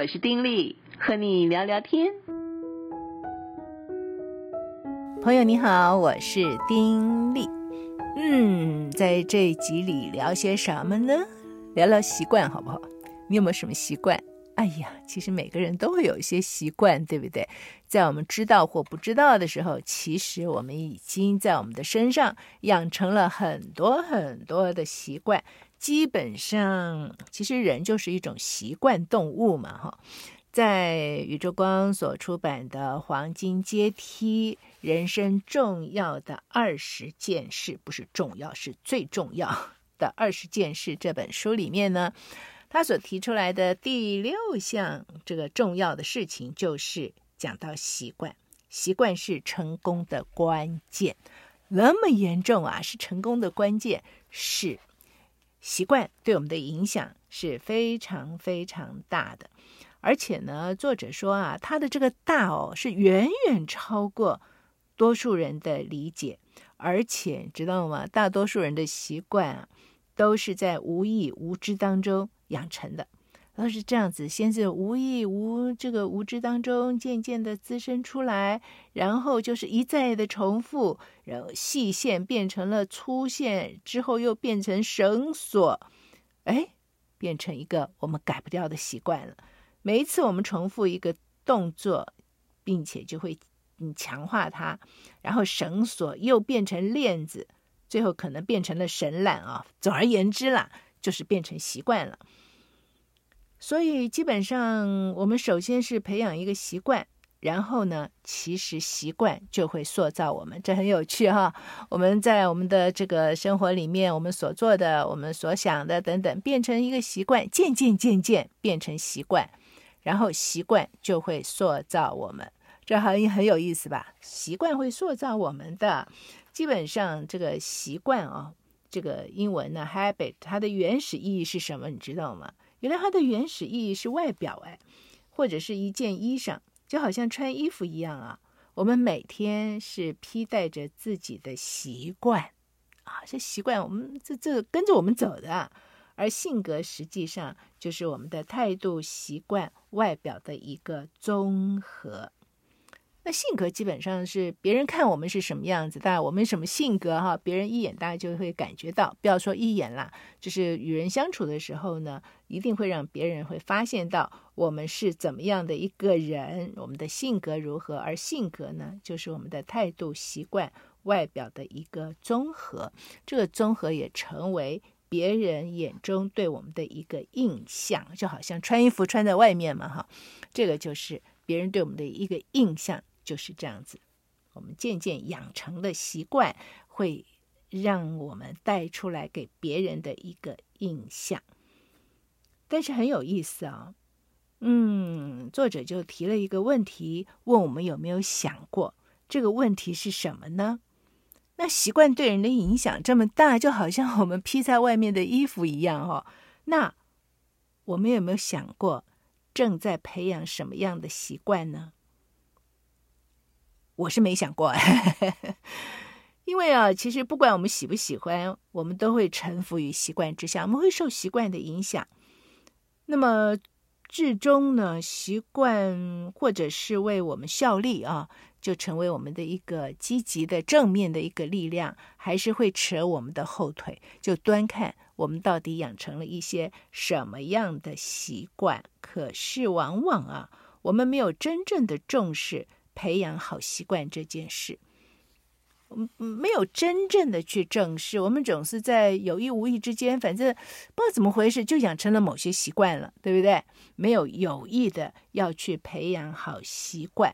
我是丁力，和你聊聊天。朋友你好，我是丁力。嗯，在这一集里聊些什么呢？聊聊习惯好不好？你有没有什么习惯？哎呀，其实每个人都会有一些习惯，对不对？在我们知道或不知道的时候，其实我们已经在我们的身上养成了很多很多的习惯。基本上，其实人就是一种习惯动物嘛，哈。在宇宙光所出版的《黄金阶梯：人生重要的二十件事》，不是重要，是最重要的二十件事这本书里面呢，他所提出来的第六项这个重要的事情，就是讲到习惯。习惯是成功的关键，那么严重啊？是成功的关键，是习惯对我们的影响是非常非常大的。而且呢，作者说啊，他的这个大哦，是远远超过多数人的理解，而且知道吗？大多数人的习惯啊，都是在无意无知当中。养成的都是这样子，先是无意无这个无知当中渐渐的滋生出来，然后就是一再的重复，然后细线变成了粗线，之后又变成绳索，哎，变成一个我们改不掉的习惯了。每一次我们重复一个动作，并且就会嗯强化它，然后绳索又变成链子，最后可能变成了绳缆啊。总而言之啦。就是变成习惯了，所以基本上我们首先是培养一个习惯，然后呢，其实习惯就会塑造我们，这很有趣哈。我们在我们的这个生活里面，我们所做的、我们所想的等等，变成一个习惯，渐渐渐渐变成习惯，然后习惯就会塑造我们，这很很有意思吧？习惯会塑造我们的，基本上这个习惯啊。这个英文呢，habit，它的原始意义是什么？你知道吗？原来它的原始意义是外表，哎，或者是一件衣裳，就好像穿衣服一样啊。我们每天是披戴着自己的习惯啊，这习惯我们这这跟着我们走的，而性格实际上就是我们的态度、习惯、外表的一个综合。那性格基本上是别人看我们是什么样子，当然我们什么性格哈，别人一眼大家就会感觉到。不要说一眼啦，就是与人相处的时候呢，一定会让别人会发现到我们是怎么样的一个人，我们的性格如何。而性格呢，就是我们的态度、习惯、外表的一个综合。这个综合也成为别人眼中对我们的一个印象，就好像穿衣服穿在外面嘛，哈，这个就是别人对我们的一个印象。就是这样子，我们渐渐养成的习惯，会让我们带出来给别人的一个印象。但是很有意思啊，嗯，作者就提了一个问题，问我们有没有想过，这个问题是什么呢？那习惯对人的影响这么大，就好像我们披在外面的衣服一样哦。那我们有没有想过，正在培养什么样的习惯呢？我是没想过，因为啊，其实不管我们喜不喜欢，我们都会臣服于习惯之下，我们会受习惯的影响。那么至终呢，习惯或者是为我们效力啊，就成为我们的一个积极的正面的一个力量，还是会扯我们的后腿，就端看我们到底养成了一些什么样的习惯。可是往往啊，我们没有真正的重视。培养好习惯这件事，没有真正的去正视。我们总是在有意无意之间，反正不知道怎么回事，就养成了某些习惯了，对不对？没有有意的要去培养好习惯。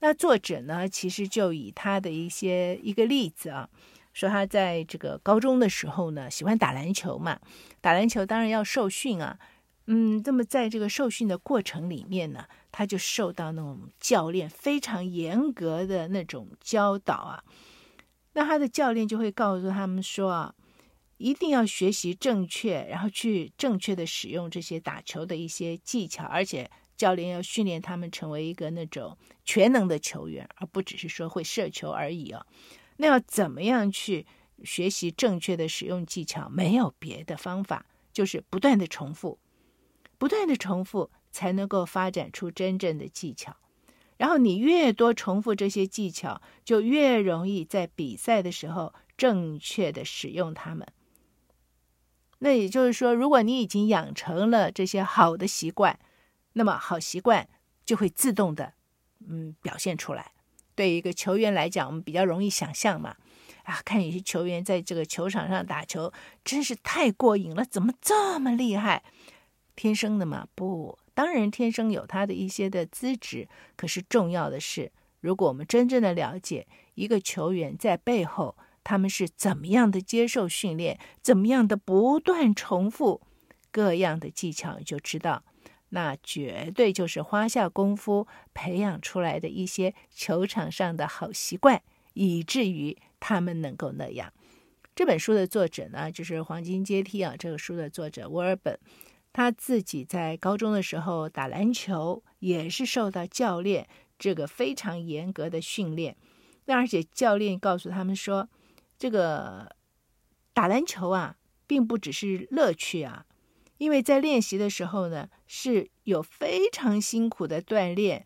那作者呢，其实就以他的一些一个例子啊，说他在这个高中的时候呢，喜欢打篮球嘛，打篮球当然要受训啊。嗯，那么在这个受训的过程里面呢，他就受到那种教练非常严格的那种教导啊。那他的教练就会告诉他们说啊，一定要学习正确，然后去正确的使用这些打球的一些技巧，而且教练要训练他们成为一个那种全能的球员，而不只是说会射球而已啊。那要怎么样去学习正确的使用技巧？没有别的方法，就是不断的重复。不断的重复，才能够发展出真正的技巧。然后你越多重复这些技巧，就越容易在比赛的时候正确的使用它们。那也就是说，如果你已经养成了这些好的习惯，那么好习惯就会自动的，嗯，表现出来。对于一个球员来讲，我们比较容易想象嘛，啊，看有些球员在这个球场上打球，真是太过瘾了，怎么这么厉害？天生的嘛？不，当然天生有他的一些的资质，可是重要的是，如果我们真正的了解一个球员在背后，他们是怎么样的接受训练，怎么样的不断重复各样的技巧，你就知道。那绝对就是花下功夫培养出来的一些球场上的好习惯，以至于他们能够那样。这本书的作者呢，就是《黄金阶梯》啊，这个书的作者沃尔本，他自己在高中的时候打篮球，也是受到教练这个非常严格的训练。那而且教练告诉他们说，这个打篮球啊，并不只是乐趣啊。因为在练习的时候呢，是有非常辛苦的锻炼，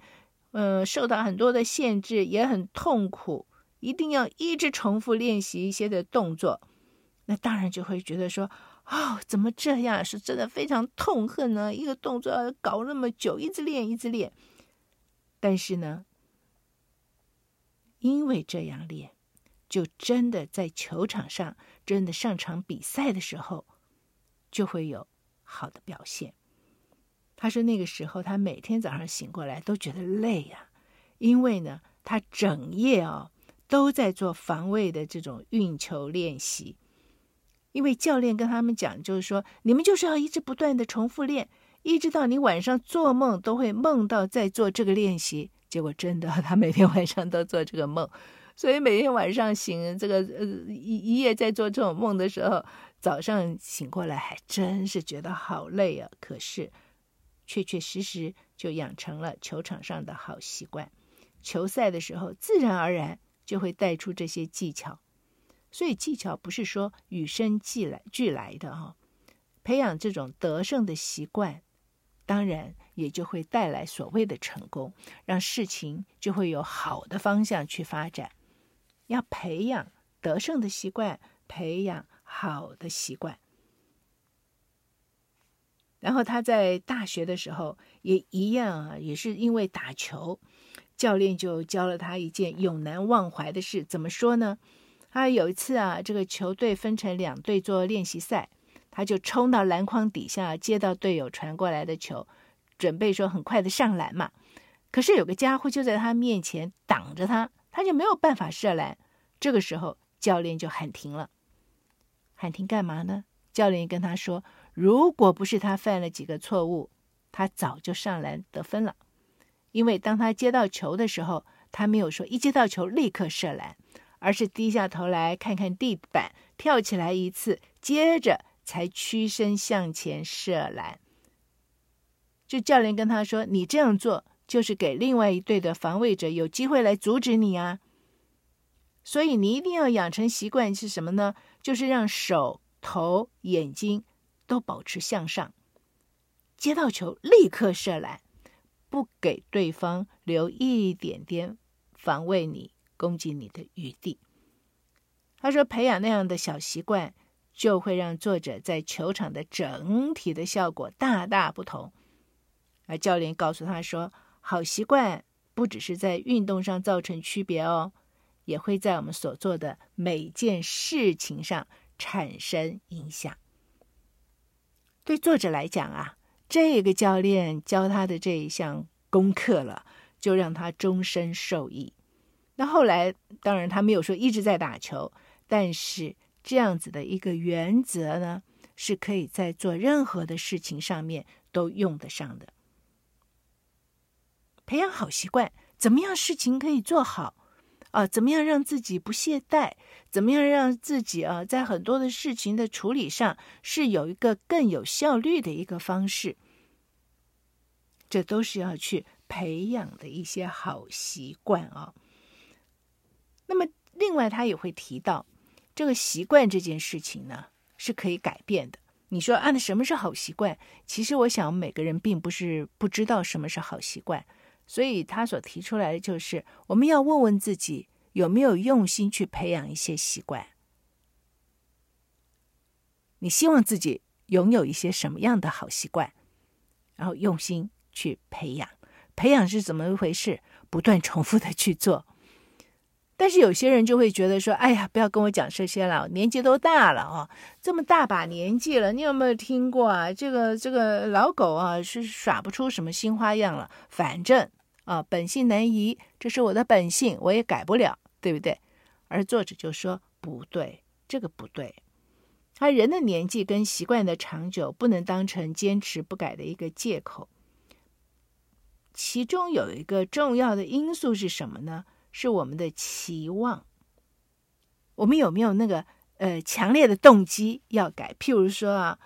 呃，受到很多的限制，也很痛苦，一定要一直重复练习一些的动作，那当然就会觉得说，哦，怎么这样？是真的非常痛恨呢？一个动作要搞那么久，一直练，一直练。但是呢，因为这样练，就真的在球场上，真的上场比赛的时候，就会有。好的表现。他说那个时候他每天早上醒过来都觉得累呀、因为呢他整夜哦都在做防卫的这种运球练习。因为教练跟他们讲，就是说你们就是要一直不断的重复练，一直到你晚上做梦都会梦到在做这个练习。结果真的，他每天晚上都做这个梦，所以每天晚上醒这个呃一一夜在做这种梦的时候。早上醒过来还真是觉得好累啊，可是确确实实就养成了球场上的好习惯。球赛的时候，自然而然就会带出这些技巧。所以技巧不是说与生俱来俱来的哈，培养这种得胜的习惯，当然也就会带来所谓的成功，让事情就会有好的方向去发展。要培养得胜的习惯，培养。好的习惯。然后他在大学的时候也一样啊，也是因为打球，教练就教了他一件永难忘怀的事。怎么说呢？他有一次啊，这个球队分成两队做练习赛，他就冲到篮筐底下，接到队友传过来的球，准备说很快的上篮嘛。可是有个家伙就在他面前挡着他，他就没有办法射篮。这个时候教练就喊停了。喊停干嘛呢？教练跟他说：“如果不是他犯了几个错误，他早就上篮得分了。因为当他接到球的时候，他没有说一接到球立刻射篮，而是低下头来看看地板，跳起来一次，接着才屈身向前射篮。就教练跟他说：‘你这样做就是给另外一队的防卫者有机会来阻止你啊。’所以你一定要养成习惯是什么呢？”就是让手、头、眼睛都保持向上，接到球立刻射篮，不给对方留一点点防卫你、攻击你的余地。他说，培养那样的小习惯，就会让作者在球场的整体的效果大大不同。而教练告诉他说，好习惯不只是在运动上造成区别哦。也会在我们所做的每件事情上产生影响。对作者来讲啊，这个教练教他的这一项功课了，就让他终身受益。那后来，当然他没有说一直在打球，但是这样子的一个原则呢，是可以在做任何的事情上面都用得上的。培养好习惯，怎么样事情可以做好？啊，怎么样让自己不懈怠？怎么样让自己啊，在很多的事情的处理上是有一个更有效率的一个方式？这都是要去培养的一些好习惯啊。那么，另外他也会提到，这个习惯这件事情呢，是可以改变的。你说啊，那什么是好习惯？其实我想，每个人并不是不知道什么是好习惯，所以他所提出来的就是，我们要问问自己有没有用心去培养一些习惯。你希望自己拥有一些什么样的好习惯，然后用心去培养。培养是怎么一回事？不断重复的去做。但是有些人就会觉得说：“哎呀，不要跟我讲这些了，年纪都大了啊，这么大把年纪了，你有没有听过啊？这个这个老狗啊，是耍不出什么新花样了。反正啊，本性难移，这是我的本性，我也改不了，对不对？”而作者就说：“不对，这个不对。他人的年纪跟习惯的长久，不能当成坚持不改的一个借口。其中有一个重要的因素是什么呢？”是我们的期望，我们有没有那个呃强烈的动机要改？譬如说啊，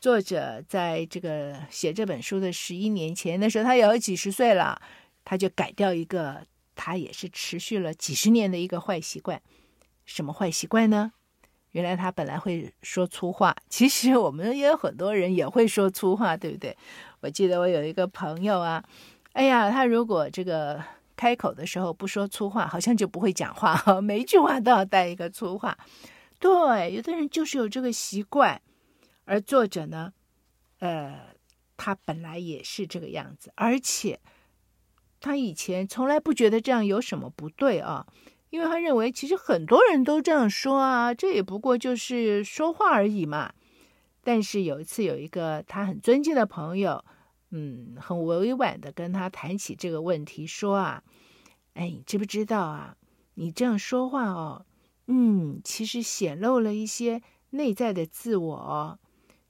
作者在这个写这本书的十一年前，那时候他有几十岁了，他就改掉一个他也是持续了几十年的一个坏习惯。什么坏习惯呢？原来他本来会说粗话，其实我们也有很多人也会说粗话，对不对？我记得我有一个朋友啊，哎呀，他如果这个。开口的时候不说粗话，好像就不会讲话，每一句话都要带一个粗话。对，有的人就是有这个习惯，而作者呢，呃，他本来也是这个样子，而且他以前从来不觉得这样有什么不对啊，因为他认为其实很多人都这样说啊，这也不过就是说话而已嘛。但是有一次，有一个他很尊敬的朋友。嗯，很委婉的跟他谈起这个问题，说啊，哎，你知不知道啊？你这样说话哦，嗯，其实显露了一些内在的自我哦。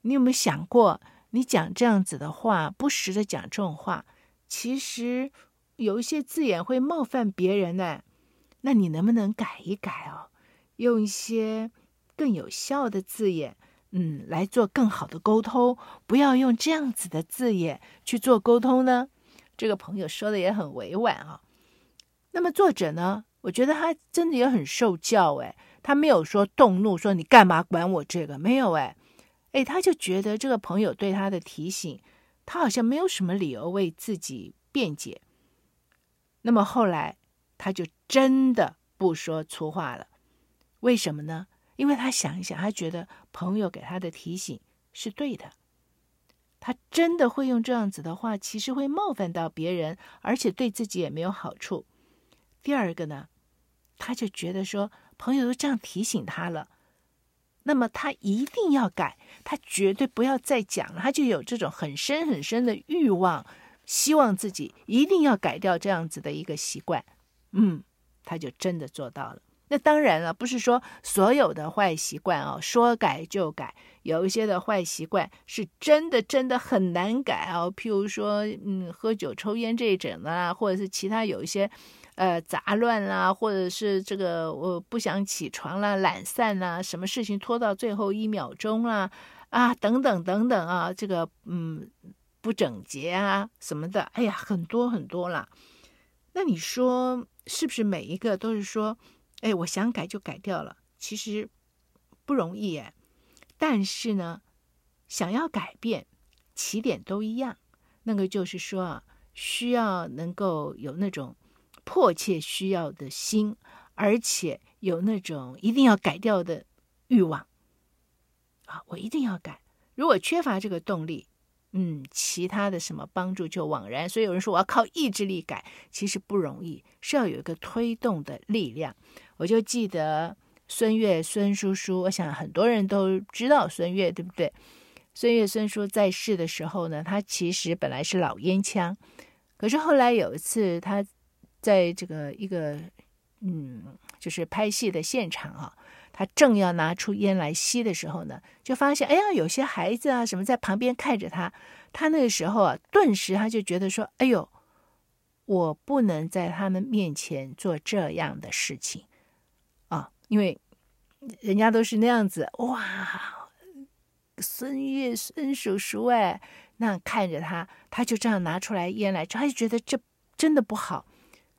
你有没有想过，你讲这样子的话，不时的讲这种话，其实有一些字眼会冒犯别人呢？那你能不能改一改哦？用一些更有效的字眼。嗯，来做更好的沟通，不要用这样子的字眼去做沟通呢。这个朋友说的也很委婉啊。那么作者呢，我觉得他真的也很受教诶，他没有说动怒，说你干嘛管我这个，没有诶，诶，他就觉得这个朋友对他的提醒，他好像没有什么理由为自己辩解。那么后来他就真的不说粗话了，为什么呢？因为他想一想，他觉得朋友给他的提醒是对的，他真的会用这样子的话，其实会冒犯到别人，而且对自己也没有好处。第二个呢，他就觉得说，朋友都这样提醒他了，那么他一定要改，他绝对不要再讲了，他就有这种很深很深的欲望，希望自己一定要改掉这样子的一个习惯。嗯，他就真的做到了。那当然了，不是说所有的坏习惯哦，说改就改。有一些的坏习惯是真的真的很难改哦，譬如说，嗯，喝酒、抽烟这一种啊，或者是其他有一些，呃，杂乱啦，或者是这个我不想起床啦、懒散啦，什么事情拖到最后一秒钟啦，啊，等等等等啊，这个嗯不整洁啊什么的，哎呀，很多很多啦。那你说是不是每一个都是说？哎，我想改就改掉了，其实不容易哎。但是呢，想要改变，起点都一样。那个就是说啊，需要能够有那种迫切需要的心，而且有那种一定要改掉的欲望啊！我一定要改。如果缺乏这个动力，嗯，其他的什么帮助就枉然。所以有人说我要靠意志力改，其实不容易，是要有一个推动的力量。我就记得孙越孙叔叔，我想很多人都知道孙越，对不对？孙越孙叔在世的时候呢，他其实本来是老烟枪，可是后来有一次他在这个一个嗯，就是拍戏的现场啊，他正要拿出烟来吸的时候呢，就发现哎呀，有些孩子啊什么在旁边看着他，他那个时候啊，顿时他就觉得说，哎呦，我不能在他们面前做这样的事情。因为人家都是那样子哇，孙悦孙叔叔哎，那看着他，他就这样拿出来烟来，他就觉得这真的不好。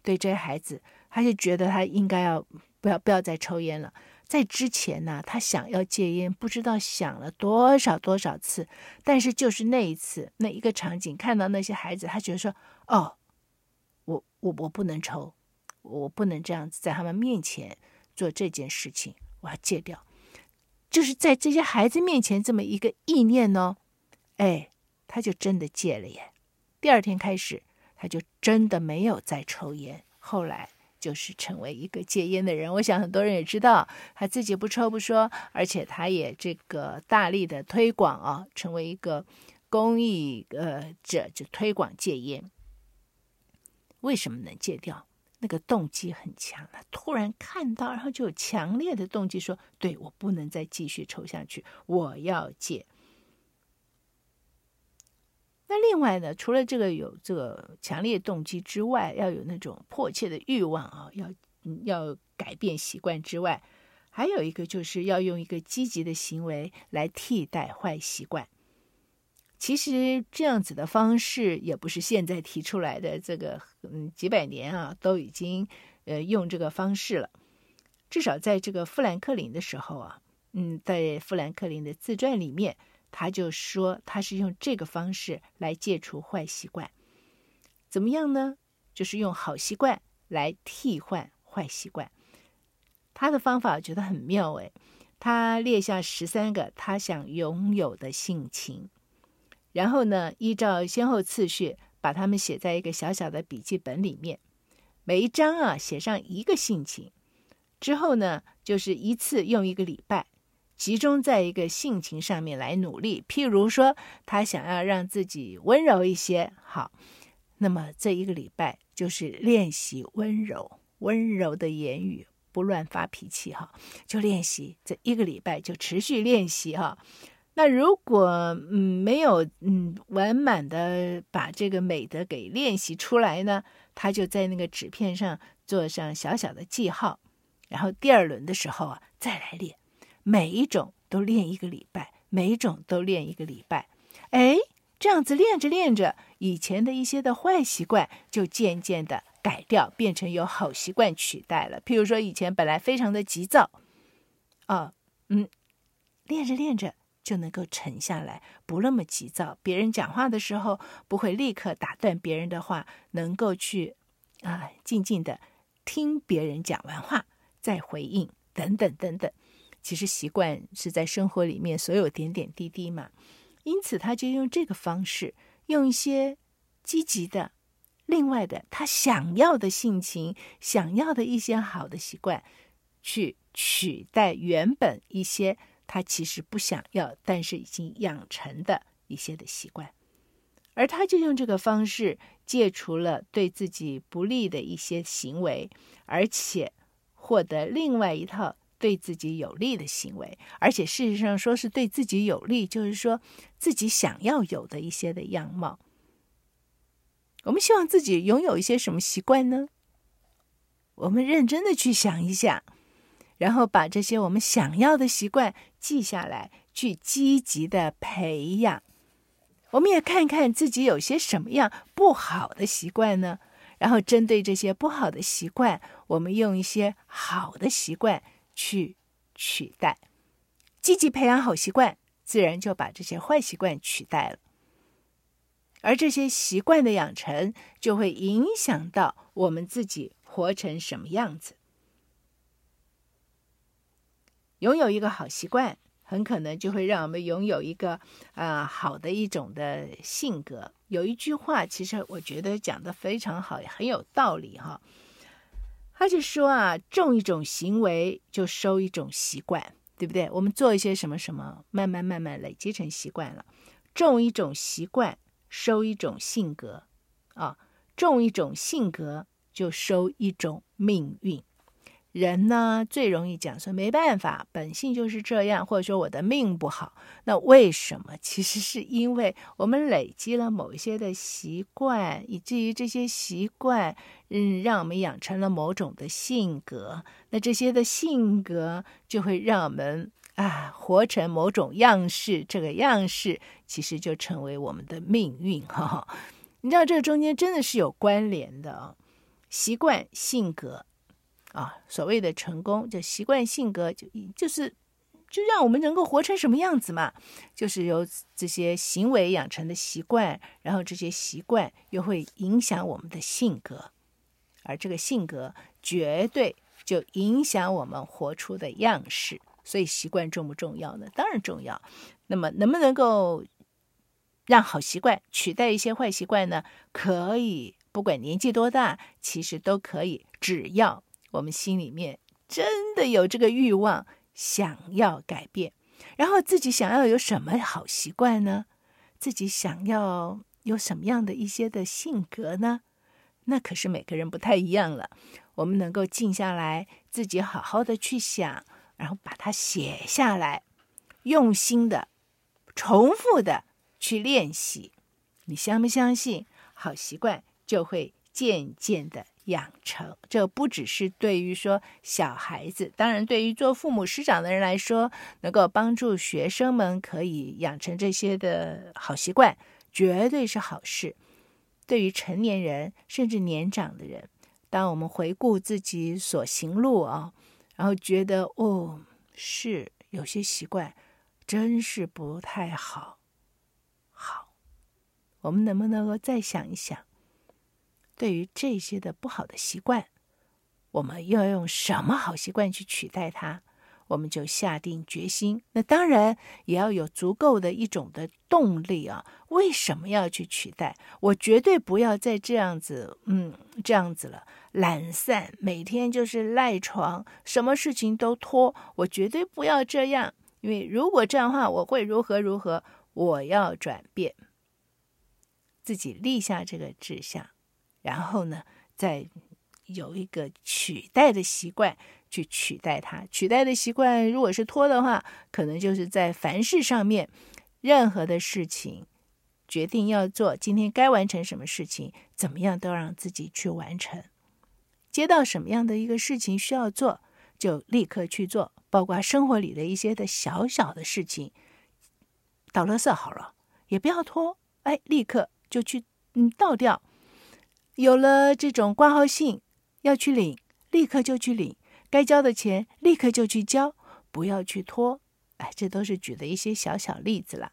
对这些孩子，他就觉得他应该要不要不要再抽烟了。在之前呢，他想要戒烟，不知道想了多少多少次，但是就是那一次，那一个场景，看到那些孩子，他觉得说：“哦，我我我不能抽，我不能这样子在他们面前做这件事情，我要戒掉。”就是在这些孩子面前这么一个意念哦，哎，他就真的戒了耶。第二天开始，他就真的没有再抽烟，后来。就是成为一个戒烟的人，我想很多人也知道，他自己不抽不说，而且他也这个大力的推广啊，成为一个公益呃者，就推广戒烟。为什么能戒掉？那个动机很强，他突然看到，然后就有强烈的动机说：“对，我不能再继续抽下去，我要戒。”那另外呢，除了这个有这个强烈动机之外，要有那种迫切的欲望啊，要要改变习惯之外，还有一个就是要用一个积极的行为来替代坏习惯。其实这样子的方式也不是现在提出来的，这个嗯几百年啊都已经呃用这个方式了。至少在这个富兰克林的时候啊，嗯，在富兰克林的自传里面。他就说，他是用这个方式来戒除坏习惯，怎么样呢？就是用好习惯来替换坏习惯。他的方法我觉得很妙诶，他列下十三个他想拥有的性情，然后呢，依照先后次序把它们写在一个小小的笔记本里面，每一章啊写上一个性情，之后呢，就是一次用一个礼拜。集中在一个性情上面来努力，譬如说，他想要让自己温柔一些，好，那么这一个礼拜就是练习温柔、温柔的言语，不乱发脾气，哈，就练习这一个礼拜就持续练习，哈。那如果嗯没有嗯完满的把这个美德给练习出来呢，他就在那个纸片上做上小小的记号，然后第二轮的时候啊再来练。每一种都练一个礼拜，每一种都练一个礼拜，哎，这样子练着练着，以前的一些的坏习惯就渐渐的改掉，变成由好习惯取代了。譬如说，以前本来非常的急躁，啊，嗯，练着练着就能够沉下来，不那么急躁。别人讲话的时候不会立刻打断别人的话，能够去啊，静静的听别人讲完话再回应，等等等等。其实习惯是在生活里面所有点点滴滴嘛，因此他就用这个方式，用一些积极的、另外的他想要的性情、想要的一些好的习惯，去取代原本一些他其实不想要，但是已经养成的一些的习惯，而他就用这个方式戒除了对自己不利的一些行为，而且获得另外一套。对自己有利的行为，而且事实上说是对自己有利，就是说自己想要有的一些的样貌。我们希望自己拥有一些什么习惯呢？我们认真的去想一想，然后把这些我们想要的习惯记下来，去积极的培养。我们也看看自己有些什么样不好的习惯呢？然后针对这些不好的习惯，我们用一些好的习惯。去取代，积极培养好习惯，自然就把这些坏习惯取代了。而这些习惯的养成，就会影响到我们自己活成什么样子。拥有一个好习惯，很可能就会让我们拥有一个啊、呃、好的一种的性格。有一句话，其实我觉得讲得非常好，也很有道理哈。他就说啊，种一种行为就收一种习惯，对不对？我们做一些什么什么，慢慢慢慢累积成习惯了。种一种习惯，收一种性格，啊，种一种性格就收一种命运。人呢，最容易讲说没办法，本性就是这样，或者说我的命不好。那为什么？其实是因为我们累积了某一些的习惯，以至于这些习惯，嗯，让我们养成了某种的性格。那这些的性格就会让我们啊活成某种样式，这个样式其实就成为我们的命运。哈哈，你知道这个中间真的是有关联的啊，习惯、性格。啊，所谓的成功，就习惯性格，就就是就让我们能够活成什么样子嘛，就是由这些行为养成的习惯，然后这些习惯又会影响我们的性格，而这个性格绝对就影响我们活出的样式。所以习惯重不重要呢？当然重要。那么能不能够让好习惯取代一些坏习惯呢？可以，不管年纪多大，其实都可以，只要。我们心里面真的有这个欲望，想要改变，然后自己想要有什么好习惯呢？自己想要有什么样的一些的性格呢？那可是每个人不太一样了。我们能够静下来，自己好好的去想，然后把它写下来，用心的、重复的去练习。你相不相信？好习惯就会渐渐的。养成，这不只是对于说小孩子，当然对于做父母师长的人来说，能够帮助学生们可以养成这些的好习惯，绝对是好事。对于成年人甚至年长的人，当我们回顾自己所行路啊，然后觉得哦，是有些习惯真是不太好，好，我们能不能够再想一想？对于这些的不好的习惯，我们要用什么好习惯去取代它？我们就下定决心。那当然也要有足够的一种的动力啊！为什么要去取代？我绝对不要再这样子，嗯，这样子了，懒散，每天就是赖床，什么事情都拖。我绝对不要这样，因为如果这样的话，我会如何如何？我要转变，自己立下这个志向。然后呢，再有一个取代的习惯去取代它。取代的习惯，如果是拖的话，可能就是在凡事上面，任何的事情决定要做，今天该完成什么事情，怎么样都让自己去完成。接到什么样的一个事情需要做，就立刻去做，包括生活里的一些的小小的事情，倒垃圾好了，也不要拖，哎，立刻就去嗯倒掉。有了这种挂号信要去领，立刻就去领；该交的钱立刻就去交，不要去拖。哎，这都是举的一些小小例子了，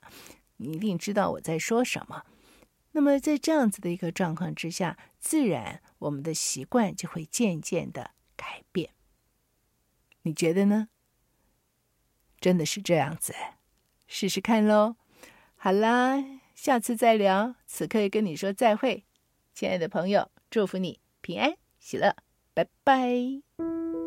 你一定知道我在说什么。那么在这样子的一个状况之下，自然我们的习惯就会渐渐的改变。你觉得呢？真的是这样子？试试看喽。好啦，下次再聊。此刻跟你说再会。亲爱的朋友，祝福你平安喜乐，拜拜。